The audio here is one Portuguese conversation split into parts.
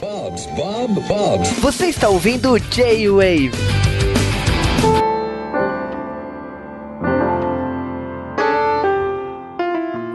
Bob's, Bob, Bob's. Você está ouvindo J-Wave.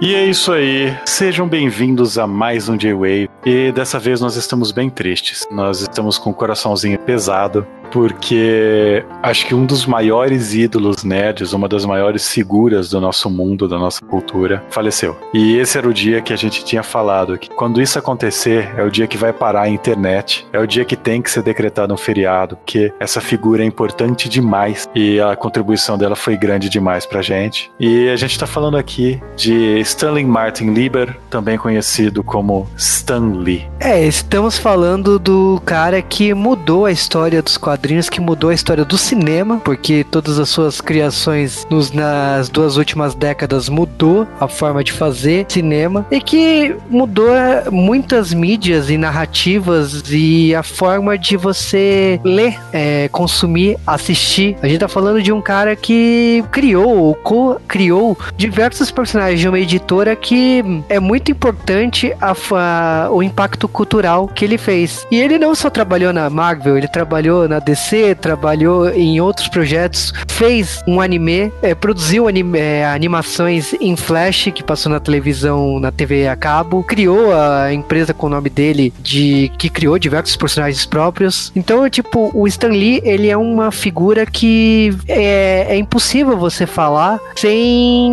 E é isso aí. Sejam bem-vindos a mais um J-Wave. E dessa vez nós estamos bem tristes. Nós estamos com o coraçãozinho pesado, porque acho que um dos maiores ídolos nerds, uma das maiores figuras do nosso mundo, da nossa cultura, faleceu. E esse era o dia que a gente tinha falado que quando isso acontecer, é o dia que vai parar a internet, é o dia que tem que ser decretado um feriado, porque essa figura é importante demais e a contribuição dela foi grande demais pra gente. E a gente tá falando aqui de Stanley Martin Lieber, também conhecido como Stan Lee. É, estamos falando do cara que mudou a história dos quadrinhos, que mudou a história do cinema, porque todas as suas criações nos, nas duas últimas décadas mudou a forma de fazer cinema e que mudou muitas mídias e narrativas e a forma de você ler, é, consumir, assistir. A gente tá falando de um cara que criou ou co-criou diversos personagens de uma editora que é muito importante a, a, o impacto cultural que ele fez. E ele não só trabalhou na Marvel, ele trabalhou na DC, trabalhou em outros projetos, fez um anime, é, produziu anime, é, animações em Flash, que passou na televisão, na TV a cabo, criou a empresa com o nome dele, de que criou diversos personagens próprios. Então, tipo, o Stan Lee, ele é uma figura que é, é impossível você falar sem...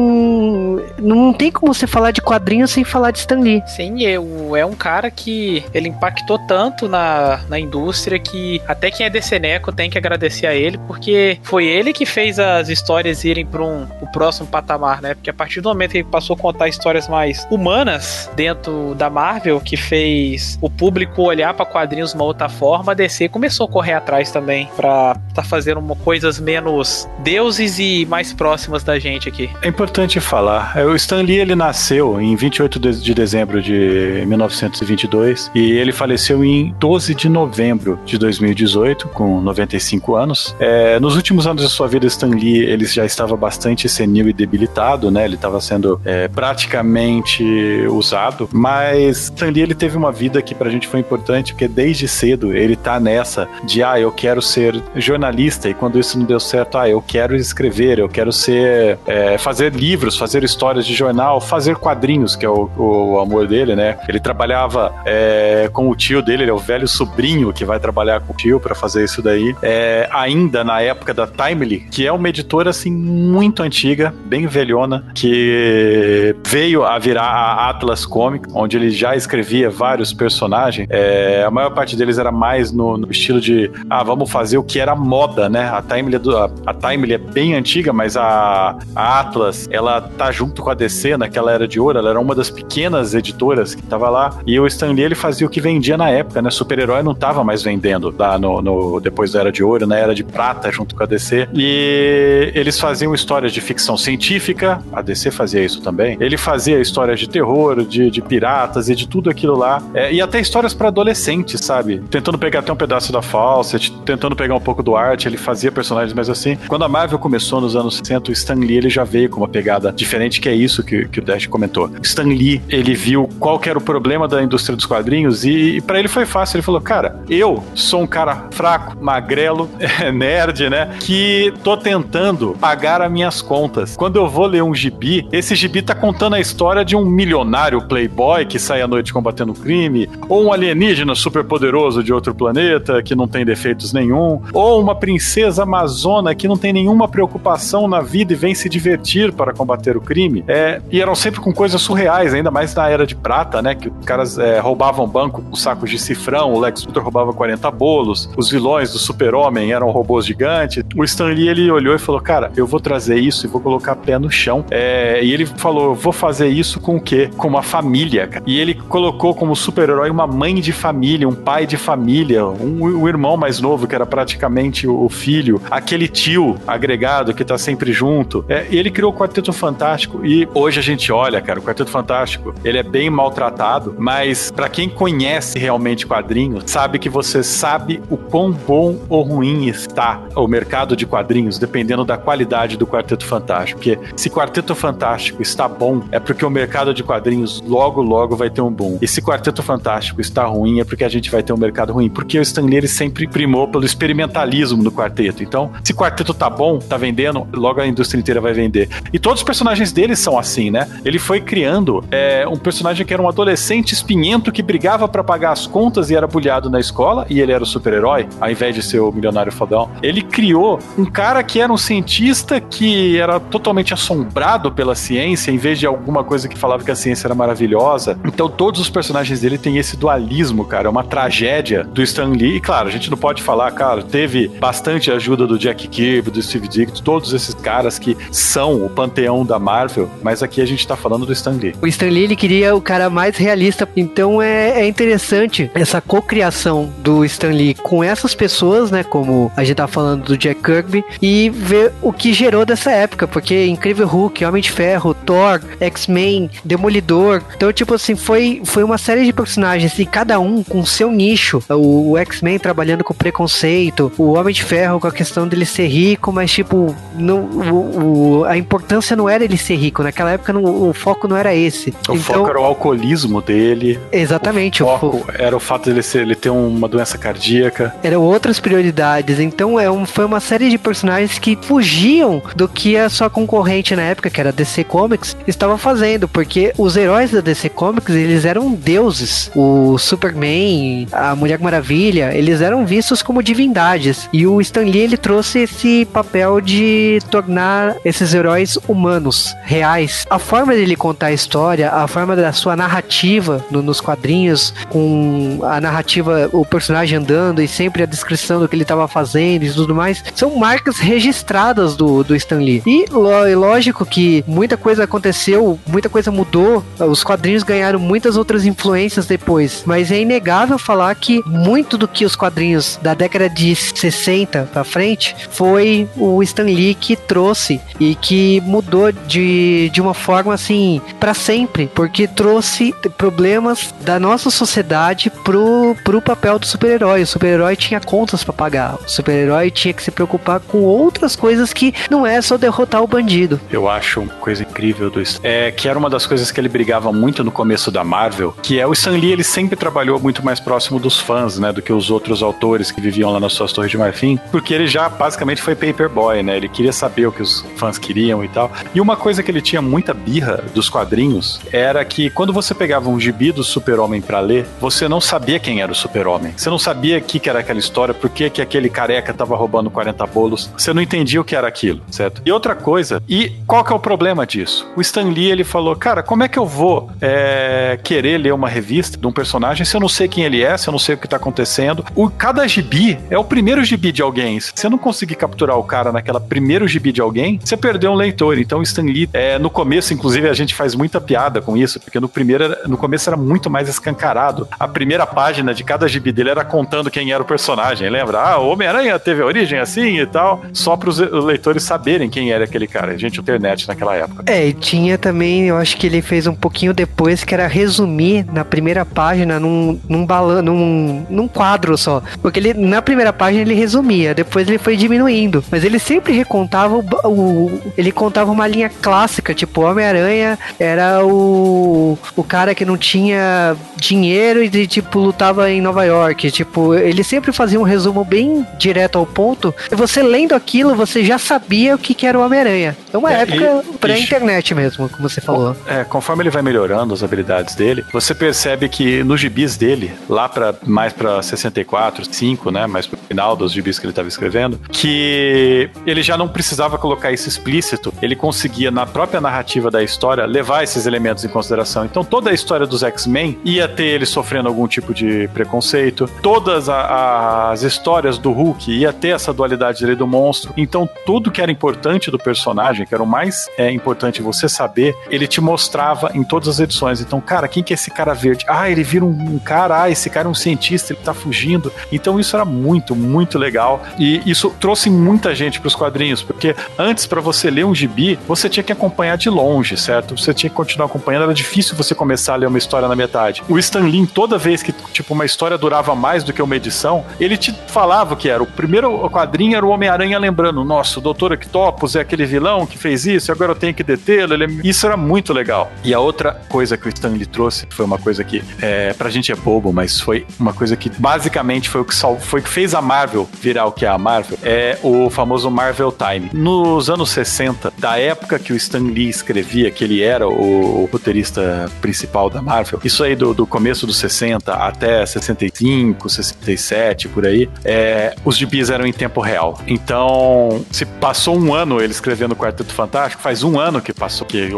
Não tem como você falar de quadrinhos sem falar de Stan Lee. Sim, é um cara que ele impactou tanto na, na indústria que até quem é DCneco tem que agradecer a ele, porque foi ele que fez as histórias irem para um o próximo patamar, né? Porque a partir do momento que ele passou a contar histórias mais humanas dentro da Marvel, que fez o público olhar para quadrinhos de uma outra forma, a DC começou a correr atrás também para tá fazendo uma, coisas menos deuses e mais próximas da gente aqui. É importante falar, é, o Stan Lee ele nasceu em 28 de dezembro de 1922 e ele faleceu em 12 de novembro de 2018 com 95 anos. É, nos últimos anos da sua vida, Stan Lee ele já estava bastante senil e debilitado, né? Ele estava sendo é, praticamente usado, mas Stan Lee ele teve uma vida que pra gente foi importante porque desde cedo ele tá nessa de ah, eu quero ser jornalista e quando isso não deu certo, ah, eu quero escrever, eu quero ser é, fazer livros, fazer histórias de jornal, fazer quadrinhos, que é o, o amor dele, né? Ele trabalhava é, com o tio dele, ele é o velho sobrinho que vai trabalhar com o tio para fazer isso daí. É, ainda na época da Timely, que é uma editora assim muito antiga, bem velhona, que veio a virar a Atlas Comics, onde ele já escrevia vários personagens. É, a maior parte deles era mais no, no, estilo de ah, vamos fazer o que era moda, né? A Timely, é a, a Timely é bem antiga, mas a, a Atlas, ela tá junto com a DC naquela era de ouro, ela era uma das pequenas editoras que tava lá, e o Stan Lee ele fazia o que vendia na época, né? Super-herói não tava mais vendendo lá no, no, depois da Era de Ouro, na né? Era de Prata, junto com a DC. E eles faziam histórias de ficção científica, a DC fazia isso também. Ele fazia histórias de terror, de, de piratas e de tudo aquilo lá. É, e até histórias para adolescentes, sabe? Tentando pegar até um pedaço da Fawcett, tentando pegar um pouco do arte, ele fazia personagens mais assim. Quando a Marvel começou nos anos 60, o Stan Lee ele já veio com uma pegada diferente, que é isso que, que o Dash comentou. Stan Lee, ele viu qual era o problema da indústria dos quadrinhos e, e para ele foi fácil. Ele falou, cara, eu sou um cara fraco, magrelo, nerd, né? Que tô tentando pagar as minhas contas. Quando eu vou ler um gibi, esse gibi tá contando a história de um milionário playboy que sai à noite combatendo crime, ou um alienígena super poderoso de outro planeta que não tem defeitos nenhum, ou uma princesa amazona que não tem nenhuma preocupação na vida e vem se divertir para combater o crime. É, e eram sempre com coisas surreais, ainda mais na era de prata, né? Que os caras é, roubavam banco com sacos de cifrão, o Lex Luthor roubava 40 bolos, os vilões do Super-Homem eram robôs gigantes. O Stan Lee, ele olhou e falou, cara, eu vou trazer isso e vou colocar pé no chão. É, e ele falou, vou fazer isso com o quê? Com uma família, cara. E ele colocou como super-herói uma mãe de família, um pai de família, um, um irmão mais novo, que era praticamente o filho, aquele tio agregado que tá sempre junto. É, e ele criou o Quarteto Fantástico. E hoje a gente olha, cara, o Quarteto Fantástico, ele é bem maltratado, mas para quem conhece realmente quadrinhos, sabe que você sabe o quão bom bom ou ruim está o mercado de quadrinhos, dependendo da qualidade do Quarteto Fantástico. Porque se Quarteto Fantástico está bom, é porque o mercado de quadrinhos logo, logo vai ter um boom. E se Quarteto Fantástico está ruim, é porque a gente vai ter um mercado ruim. Porque o Stan Lee ele sempre primou pelo experimentalismo do quarteto. Então, se quarteto tá bom, tá vendendo, logo a indústria inteira vai vender. E todos os personagens dele são assim, né? Ele foi criando é, um personagem que era um adolescente espinhento que brigava para pagar as contas e era bulhado na escola, e ele era o super-herói, ao invés de ser o milionário fodão. Ele criou um cara que era um cientista que era totalmente assombrado pela ciência, em vez de alguma coisa que falava que a ciência era maravilhosa. Então, todos os personagens dele têm esse dualismo, cara. É uma tragédia do Stan Lee. E claro, a gente não pode falar, cara, teve bastante ajuda do Jack Kirby, do Steve Ditko, todos esses caras que são o panteão da Marvel, mas aqui a gente tá falando do Stan Lee. O Stan Lee, ele queria o cara mais realista, então é, é interessante essa cocriação do Stan Lee com essas pessoas, né, como a gente tá falando do Jack Kirby, e ver o que gerou dessa época, porque Incrível Hulk, Homem de Ferro, Thor, X-Men, Demolidor, então, tipo assim, foi, foi uma série de personagens e cada um com seu nicho. O, o X-Men trabalhando com preconceito, o Homem de Ferro com a questão dele ser rico, mas tipo, não, o, o, a importância não era ele ser rico. Naquela época não, o foco não era esse. O então, foco era o alcoolismo dele. Exatamente. O foco o, era o fato dele ser, ele ter uma doença cardíaca. Eram outras prioridades. Então é um, foi uma série de personagens que fugiam do que a sua concorrente na época, que era a DC Comics, estava fazendo, porque os heróis da DC Comics eles eram deuses. O Superman, a Mulher Maravilha, eles eram vistos como divindades. E o Stan Lee ele trouxe esse papel de tornar esses heróis humanos, reais. A forma dele contar a história, a forma da sua narrativa no, nos quadrinhos, com a narrativa, o personagem andando e sempre a descrição do que ele estava fazendo e tudo mais, são marcas registradas do, do Stan Lee. E lógico que muita coisa aconteceu, muita coisa mudou, os quadrinhos ganharam muitas outras influências depois, mas é inegável falar que muito do que os quadrinhos da década de 60 para frente foi o Stan Lee que trouxe e que mudou de, de uma forma assim para sempre, porque trouxe problemas da nossa sociedade pro, pro papel do super-herói. O super-herói tinha contas para pagar, o super-herói tinha que se preocupar com outras coisas que não é só derrotar o bandido. Eu acho uma coisa incrível do é que era uma das coisas que ele brigava muito no começo da Marvel, que é o Stan Lee, ele sempre trabalhou muito mais próximo dos fãs, né, do que os outros autores que viviam lá nas suas torres de marfim, porque ele já basicamente foi paperboy, né? Ele queria saber o que os fãs queriam e tal. E uma coisa que ele tinha muita birra dos quadrinhos era que quando você pegava um gibi do Super-Homem para ler, você não sabia quem era o Super-Homem. Você não sabia o que, que era aquela história, por que, que aquele careca tava roubando 40 bolos. Você não entendia o que era aquilo, certo? E outra coisa, e qual que é o problema disso? O Stan Lee, ele falou, cara, como é que eu vou é, querer ler uma revista de um personagem se eu não sei quem ele é, se eu não sei o que tá acontecendo? O, cada gibi é o primeiro gibi de alguém. Se você não conseguir capturar o cara naquela primeiro gibi de alguém, você perdeu um leitor. Então, Stan Lee, é, no começo, inclusive, a gente faz muita piada com isso, porque no primeiro, no começo era muito mais escancarado. A primeira página de cada gibi dele era contando quem era o personagem, lembra? Ah, o Homem-Aranha teve origem assim e tal, só para os leitores saberem quem era aquele cara. Gente, internet naquela época. É, e tinha também, eu acho que ele fez um pouquinho depois, que era resumir na primeira página num, num balão, num, num quadro só. Porque ele, na primeira página ele resumia, depois ele foi diminuindo. Mas ele sempre recontava o, o ele contava uma linha clássica, tipo, Homem-Aranha era o, o cara que não tinha dinheiro e, tipo, lutava em Nova York. Tipo, ele sempre fazia um resumo bem direto ao ponto. E você lendo aquilo, você já sabia o que, que era o Homem-Aranha. É uma é, época pré-internet mesmo, como você falou. É, conforme ele vai melhorando as habilidades dele, você percebe que nos gibis dele, lá para mais para 64, 5, né, mais pro final dos gibis que ele estava escrevendo, que ele já não precisava colocar isso explícito, ele conseguia na própria narrativa da história levar esses elementos em consideração. Então toda a história dos X-Men ia ter ele sofrendo algum tipo de preconceito, todas a, as histórias do Hulk ia ter essa dualidade dele do monstro. Então tudo que era importante do personagem, que era o mais é, importante você saber, ele te mostrava em todas as edições. Então, cara, quem que é esse cara verde? Ah, ele vira um, um cara, ah, esse cara é um cientista, ele tá fugindo. Então isso era muito, muito legal. E isso trouxe muita gente para os quadrinhos, porque antes, para você ler um gibi, você tinha que acompanhar de longe, certo? Você tinha que continuar acompanhando, era difícil você começar a ler uma história na metade. O Stan Lee, toda vez que, tipo, uma história durava mais do que uma edição, ele gente falava que era. O primeiro quadrinho era o Homem-Aranha lembrando, nossa, o Doutor Octopus é aquele vilão que fez isso, agora eu tenho que detê-lo. Ele... Isso era muito legal. E a outra coisa que o Stanley trouxe foi uma coisa que, é, pra gente é bobo, mas foi uma coisa que basicamente foi o que, foi o que fez a Marvel virar o que é a Marvel, é o famoso Marvel Time. Nos anos 60, da época que o Stan Lee escrevia, que ele era o, o roteirista principal da Marvel, isso aí do, do começo dos 60 até 65, 67, por aí, é, os gibis eram em tempo real. Então, se passou um ano ele escrevendo o Quarteto Fantástico, faz um ano que passou que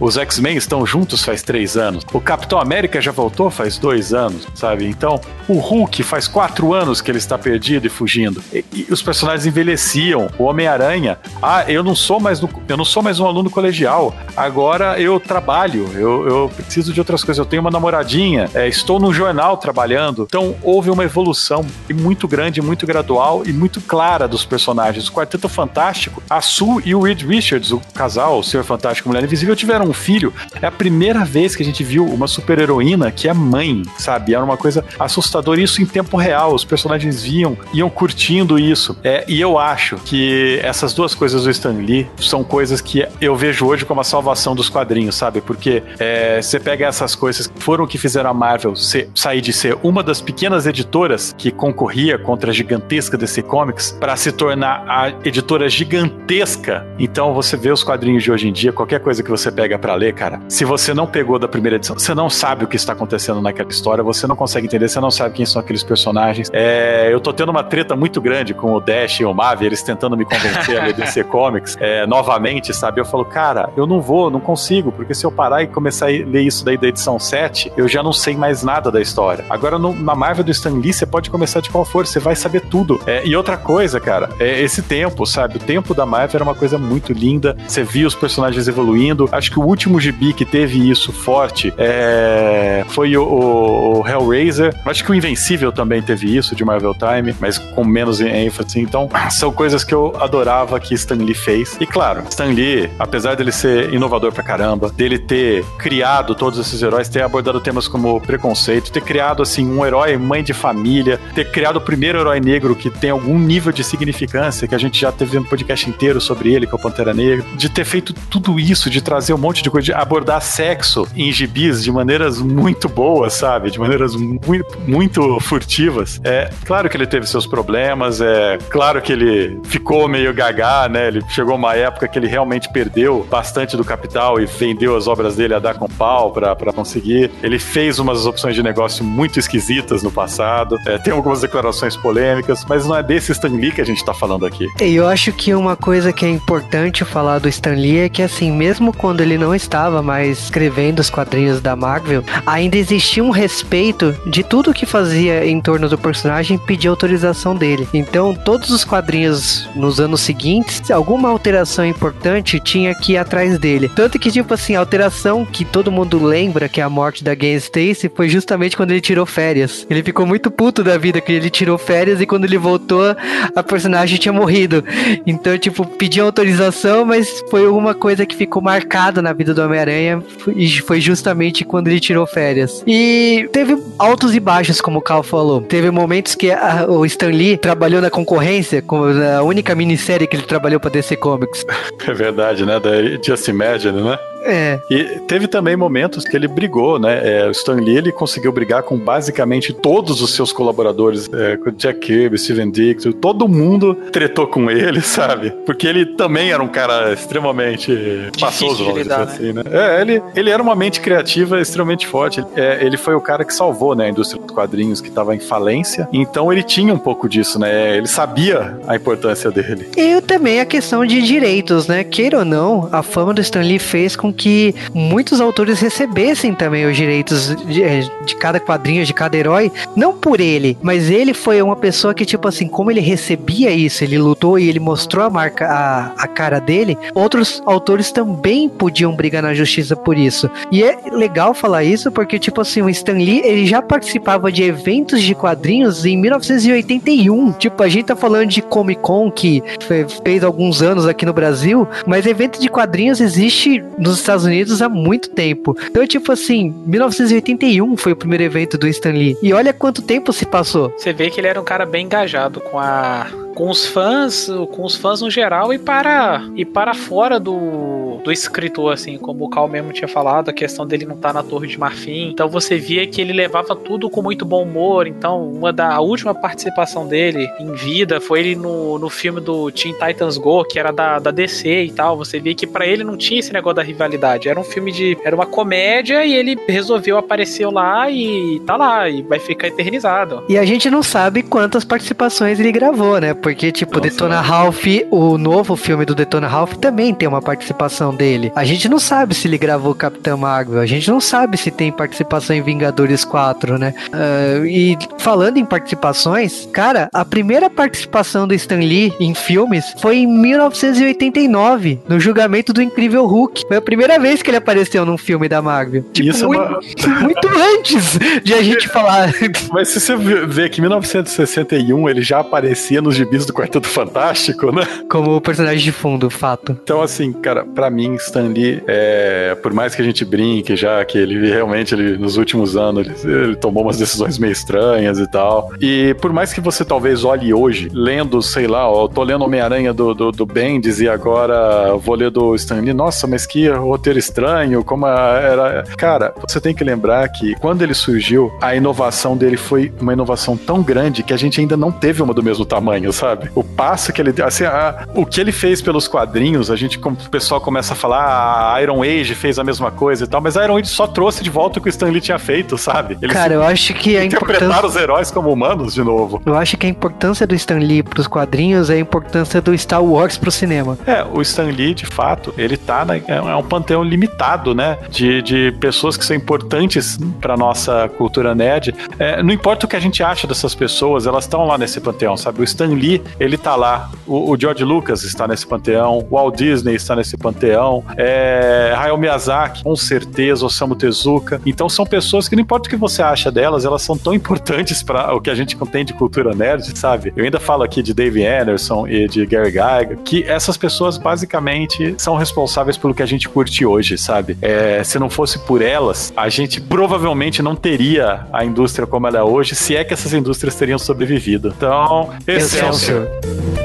os X-Men estão juntos faz três anos. O Capitão América já voltou faz dois anos, sabe? Então, o Hulk faz quatro anos que ele está perdido e fugindo. E, e os personagens envelheciam. O Homem-Aranha, ah, eu não sou mais no, eu não sou mais um aluno colegial. Agora eu trabalho, eu, eu preciso de outras coisas. Eu tenho uma namoradinha, é, estou no jornal trabalhando. Então houve uma evolução muito grande, muito gradual e muito clara dos personagens. O Quarteto Fantástico, a Sue e o Reed Richards, o casal, o Senhor Fantástico e Mulher Invisível, tiveram um filho. É a primeira vez que a gente viu uma super-heroína que é mãe, sabe? Era uma coisa assustadora. Isso em tempo real. Os personagens viam, iam curtindo isso. É, e eu acho que essas duas coisas do Stan Lee são coisas que eu vejo hoje como a salvação dos quadrinhos, sabe? Porque é, você pega essas coisas que foram o que fizeram a Marvel ser, sair de ser uma das pequenas editoras que concorria contra a gigantesca DC Comics para se tornar a editora gigantesca. Então você vê os quadrinhos de hoje em dia, qualquer coisa que você pega para ler, cara, se você não pegou da primeira edição, você não sabe o que está acontecendo naquela história, você não consegue entender, você não sabe quem são aqueles personagens. É, eu tô tendo uma treta muito grande com o Dash e o Mavi, eles tentando me convencer a ler DC Comics é, novamente, sabe? Eu falo, cara, eu não vou, não consigo, porque se eu parar e começar a ler isso daí da edição 7, eu já não sei mais nada da história. Agora, no, na Marvel do Stan Lee, você pode começar de qual for, você vai saber tudo. É, e outra coisa, cara, é esse tempo, sabe? O tempo da Marvel era uma coisa muito linda, você via os personagens evoluindo. Acho que o último gibi que teve isso forte é, foi o, o, o Hellraiser. Acho que o Invencível também teve isso, de Marvel Time, mas com menos ênfase. Então, são coisas que eu adorava que Stan Lee fez. E claro, Stan Lee, apesar dele ser inovador pra caramba, dele ter criado todos esses heróis, ter abordado temas como preconceito, ter criado assim um herói mãe de família, ter criado primeiro herói negro que tem algum nível de significância, que a gente já teve um podcast inteiro sobre ele, que é o Pantera Negra, de ter feito tudo isso, de trazer um monte de coisa, de abordar sexo em gibis de maneiras muito boas, sabe? De maneiras muito, muito furtivas. É claro que ele teve seus problemas, é claro que ele ficou meio gaga, né? Ele chegou uma época que ele realmente perdeu bastante do capital e vendeu as obras dele a dar com pau para conseguir. Ele fez umas opções de negócio muito esquisitas no passado. É, tem algumas declarações polêmicas, mas não é desse Stan Lee que a gente tá falando aqui. Eu acho que uma coisa que é importante falar do Stan Lee é que, assim, mesmo quando ele não estava mais escrevendo os quadrinhos da Marvel, ainda existia um respeito de tudo que fazia em torno do personagem pedir autorização dele. Então, todos os quadrinhos nos anos seguintes, alguma alteração importante tinha que ir atrás dele. Tanto que, tipo assim, a alteração que todo mundo lembra, que é a morte da Gwen Stacy, foi justamente quando ele tirou férias. Ele ficou muito puto da vida que ele tirou férias e quando ele voltou, a personagem tinha morrido. Então, tipo, pediu autorização, mas foi alguma coisa que ficou marcada na vida do Homem-Aranha e foi justamente quando ele tirou férias. E teve altos e baixos, como o Cal falou. Teve momentos que a, o Stan Lee trabalhou na concorrência, com a única minissérie que ele trabalhou para DC Comics. É verdade, né? Da Just Imagine, né? É. E teve também momentos que ele brigou, né? É, o Stan Lee ele conseguiu brigar com basicamente todos os seus colaboradores, é, com Jack Kirby, Steven Dick, todo mundo tretou com ele, sabe? Porque ele também era um cara extremamente passoso, vamos dizer assim, né? É, ele, ele era uma mente criativa extremamente forte. É, ele foi o cara que salvou né, a indústria dos quadrinhos que estava em falência, então ele tinha um pouco disso, né? Ele sabia a importância dele. E também a questão de direitos, né? Queira ou não, a fama do Stan Lee fez com que muitos autores recebessem também os direitos de, é, de, cada quadrinho, de cada herói, não por ele, mas ele foi uma pessoa que, tipo assim, como ele recebia isso, ele lutou e ele mostrou a marca, a, a cara dele, outros autores também podiam brigar na justiça por isso. E é legal falar isso porque, tipo assim, o Stan Lee, ele já participava de eventos de quadrinhos em 1981. Tipo, a gente tá falando de Comic Con, que fez alguns anos aqui no Brasil, mas evento de quadrinhos existe nos nos Estados Unidos há muito tempo. Então, tipo assim, 1981 foi o primeiro evento do Stan Lee. E olha quanto tempo se passou. Você vê que ele era um cara bem engajado com a com os fãs, com os fãs no geral e para e para fora do, do escritor, assim, como o Cal mesmo tinha falado, a questão dele não estar tá na Torre de Marfim. Então você via que ele levava tudo com muito bom humor. Então, uma da a última participação dele em vida foi ele no, no filme do Teen Titans Go, que era da, da DC e tal. Você via que para ele não tinha esse negócio da rivalidade. Era um filme de. Era uma comédia e ele resolveu aparecer lá e tá lá, e vai ficar eternizado. E a gente não sabe quantas participações ele gravou, né? Porque, tipo, Nossa, Detona Ralph, o novo filme do Detona Ralph também tem uma participação dele. A gente não sabe se ele gravou Capitão Marvel, a gente não sabe se tem participação em Vingadores 4, né? Uh, e falando em participações, cara, a primeira participação do Stan Lee em filmes foi em 1989, no julgamento do Incrível Hulk. Foi a primeira vez que ele apareceu num filme da Marvel. Tipo, Isso muito, é uma... muito antes de a gente falar. Mas se você vê que em 1961 ele já aparecia nos gibis do Quarteto Fantástico, né? Como personagem de fundo, fato. Então, assim, cara, para mim, Stan Lee, é, por mais que a gente brinque já que ele realmente, ele, nos últimos anos, ele, ele, tomou umas decisões meio estranhas e tal. E por mais que você talvez olhe hoje, lendo, sei lá, ó, eu tô lendo Homem-Aranha do, do, do Bendis e agora vou ler do Stan Lee, nossa, mas que roteiro estranho, como era. Cara, você tem que lembrar que quando ele surgiu, a inovação dele foi uma inovação tão grande que a gente ainda não teve uma do mesmo tamanho, sabe? O passo que ele assim, a, o que ele fez pelos quadrinhos, a gente, como o pessoal começa a falar, ah, a Iron Age fez a mesma coisa e tal, mas a Iron Age só trouxe de volta o que o Stan Lee tinha feito, sabe? Cara, eu acho que a interpretar os heróis como humanos de novo. Eu acho que a importância do Stan Lee pros quadrinhos é a importância do Star Wars pro cinema. É, o Stan Lee, de fato, ele tá na, é um panteão limitado, né? De, de pessoas que são importantes pra nossa cultura nerd. É, não importa o que a gente acha dessas pessoas, elas estão lá nesse panteão, sabe? O Stan Lee, ele tá lá. O, o George Lucas está nesse panteão. O Walt Disney está nesse panteão. É, Hayao Miyazaki, com certeza. Osamu Tezuka. Então são pessoas que não importa o que você acha delas, elas são tão importantes para o que a gente contém de cultura nerd, sabe? Eu ainda falo aqui de Dave Anderson e de Gary Gygax, que essas pessoas basicamente são responsáveis pelo que a gente curte hoje, sabe? É, se não fosse por elas, a gente provavelmente não teria a indústria como ela é hoje, se é que essas indústrias teriam sobrevivido. Então, 是。